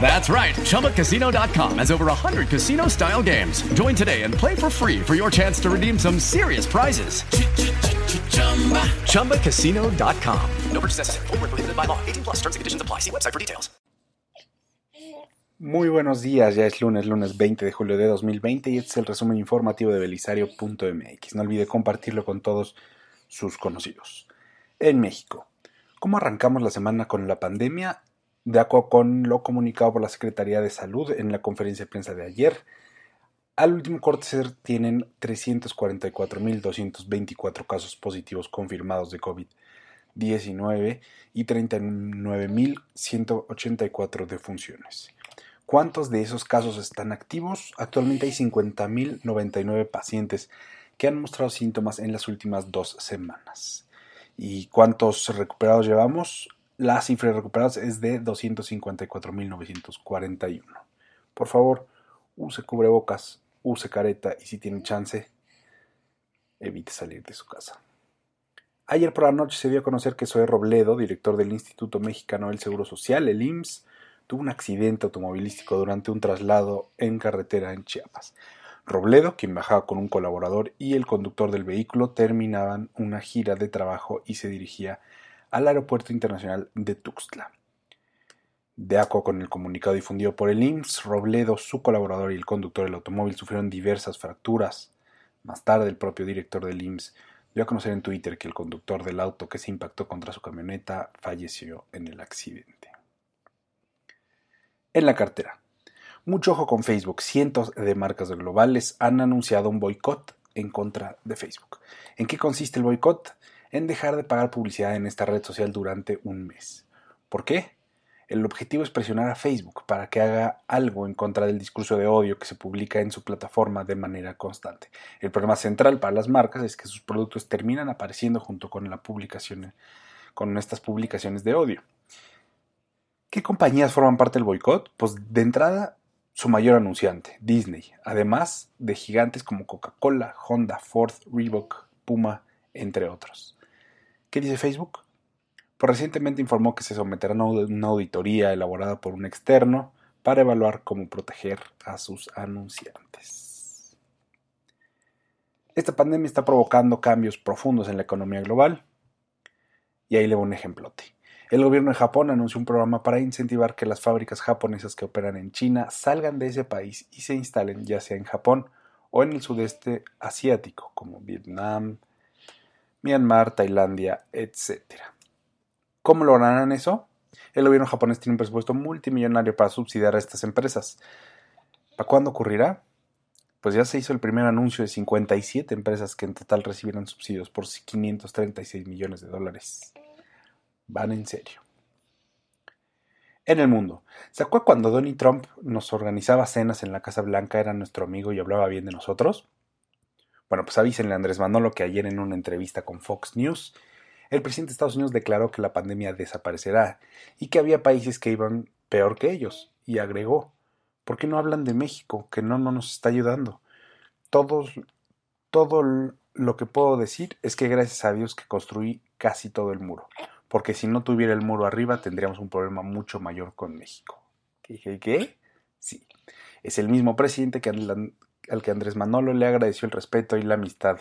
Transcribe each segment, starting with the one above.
That's right. ChumbaCasino.com has over 100 casino style games. Join today and play for free for your chance to redeem some serious prizes. ChumbaCasino.com. No purchase necessary. Prohibited by law. 18 plus. Terms and conditions apply. See website for details. Muy buenos días, ya es lunes, lunes 20 de julio de 2020 y este es el resumen informativo de belisario.mx. No olvide compartirlo con todos sus conocidos. En México, ¿cómo arrancamos la semana con la pandemia? De acuerdo con lo comunicado por la Secretaría de Salud en la conferencia de prensa de ayer, al último corte tienen 344.224 casos positivos confirmados de COVID-19 y 39.184 defunciones. ¿Cuántos de esos casos están activos? Actualmente hay 50.099 pacientes que han mostrado síntomas en las últimas dos semanas. ¿Y cuántos recuperados llevamos? La cifra de recuperados es de 254.941. Por favor, use cubrebocas, use careta y si tiene chance, evite salir de su casa. Ayer por la noche se dio a conocer que Zoe Robledo, director del Instituto Mexicano del Seguro Social, el IMSS, tuvo un accidente automovilístico durante un traslado en carretera en Chiapas. Robledo, quien bajaba con un colaborador y el conductor del vehículo, terminaban una gira de trabajo y se dirigía al Aeropuerto Internacional de Tuxtla. De acuerdo con el comunicado difundido por el IMSS, Robledo, su colaborador y el conductor del automóvil sufrieron diversas fracturas. Más tarde, el propio director del IMSS dio a conocer en Twitter que el conductor del auto que se impactó contra su camioneta falleció en el accidente. En la cartera. Mucho ojo con Facebook. Cientos de marcas globales han anunciado un boicot en contra de Facebook. ¿En qué consiste el boicot? En dejar de pagar publicidad en esta red social durante un mes. ¿Por qué? El objetivo es presionar a Facebook para que haga algo en contra del discurso de odio que se publica en su plataforma de manera constante. El problema central para las marcas es que sus productos terminan apareciendo junto con la publicación, con estas publicaciones de odio. ¿Qué compañías forman parte del boicot? Pues de entrada, su mayor anunciante, Disney, además de gigantes como Coca-Cola, Honda, Ford, Reebok, Puma, entre otros. ¿Qué dice Facebook? Pues recientemente informó que se someterá a una auditoría elaborada por un externo para evaluar cómo proteger a sus anunciantes. Esta pandemia está provocando cambios profundos en la economía global y ahí le voy un ejemplote. El gobierno de Japón anunció un programa para incentivar que las fábricas japonesas que operan en China salgan de ese país y se instalen ya sea en Japón o en el sudeste asiático como Vietnam, Myanmar, Tailandia, etc. ¿Cómo lograrán eso? El gobierno japonés tiene un presupuesto multimillonario para subsidiar a estas empresas. ¿Para cuándo ocurrirá? Pues ya se hizo el primer anuncio de 57 empresas que en total recibirán subsidios por 536 millones de dólares van en serio. En el mundo. ¿Se acuerda cuando Donald Trump nos organizaba cenas en la Casa Blanca, era nuestro amigo y hablaba bien de nosotros? Bueno, pues avísenle Andrés Manolo que ayer en una entrevista con Fox News, el presidente de Estados Unidos declaró que la pandemia desaparecerá y que había países que iban peor que ellos, y agregó, ¿por qué no hablan de México, que no, no nos está ayudando? Todos, todo lo que puedo decir es que gracias a Dios que construí casi todo el muro porque si no tuviera el muro arriba tendríamos un problema mucho mayor con México. ¿Qué qué? Sí. Es el mismo presidente que al, que Andrés Manolo le agradeció el respeto y la amistad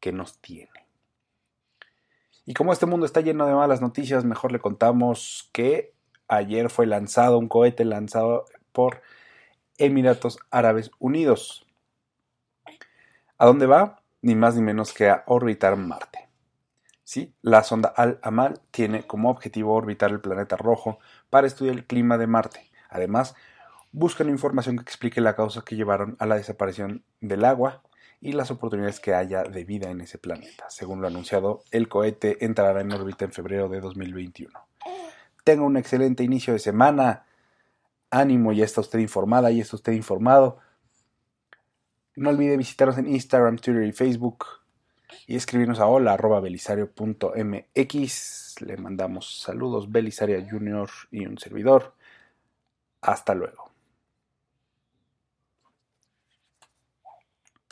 que nos tiene. Y como este mundo está lleno de malas noticias, mejor le contamos que ayer fue lanzado un cohete lanzado por Emiratos Árabes Unidos. ¿A dónde va? Ni más ni menos que a orbitar Marte. Sí, la sonda Al-Amal tiene como objetivo orbitar el planeta rojo para estudiar el clima de Marte. Además, buscan información que explique la causa que llevaron a la desaparición del agua y las oportunidades que haya de vida en ese planeta. Según lo anunciado, el cohete entrará en órbita en febrero de 2021. Tenga un excelente inicio de semana. Ánimo, ya está usted informada, ya está usted informado. No olvide visitarnos en Instagram, Twitter y Facebook y escribirnos a hola arroba belisario.mx. Le mandamos saludos, Belisaria Junior y un servidor. Hasta luego.